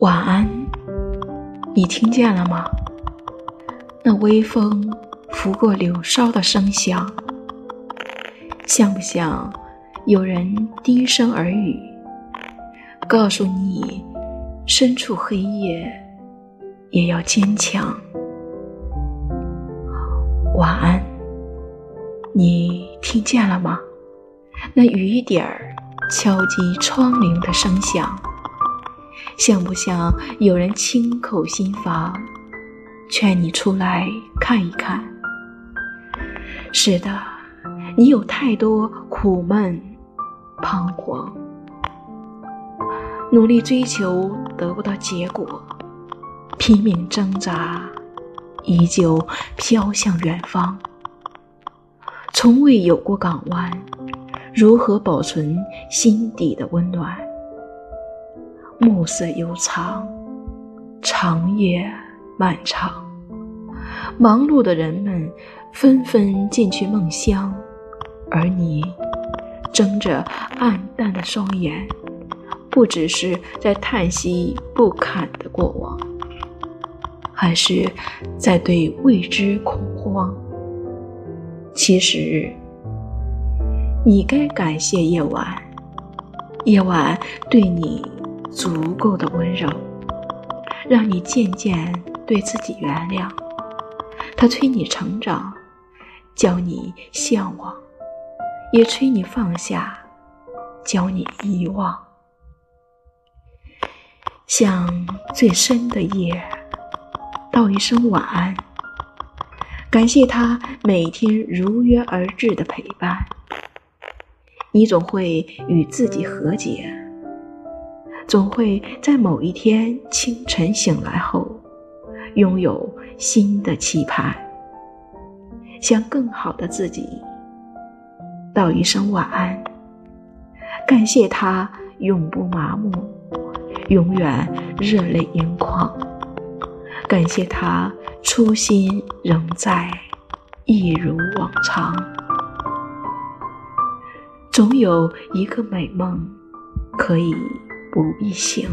晚安，你听见了吗？那微风拂过柳梢的声响，像不像有人低声耳语，告诉你，身处黑夜也要坚强。晚安，你听见了吗？那雨点儿敲击窗棂的声响。像不像有人轻叩心房，劝你出来看一看？是的，你有太多苦闷、彷徨，努力追求得不到结果，拼命挣扎，依旧飘向远方。从未有过港湾，如何保存心底的温暖？暮色悠长，长夜漫长，忙碌的人们纷纷进去梦乡，而你睁着暗淡的双眼，不只是在叹息不堪的过往，还是在对未知恐慌。其实，你该感谢夜晚，夜晚对你。足够的温柔，让你渐渐对自己原谅。他催你成长，教你向往，也催你放下，教你遗忘。向最深的夜道一声晚安，感谢他每天如约而至的陪伴。你总会与自己和解。总会在某一天清晨醒来后，拥有新的期盼，向更好的自己道一声晚安。感谢他永不麻木，永远热泪盈眶。感谢他初心仍在，一如往常。总有一个美梦，可以。不必行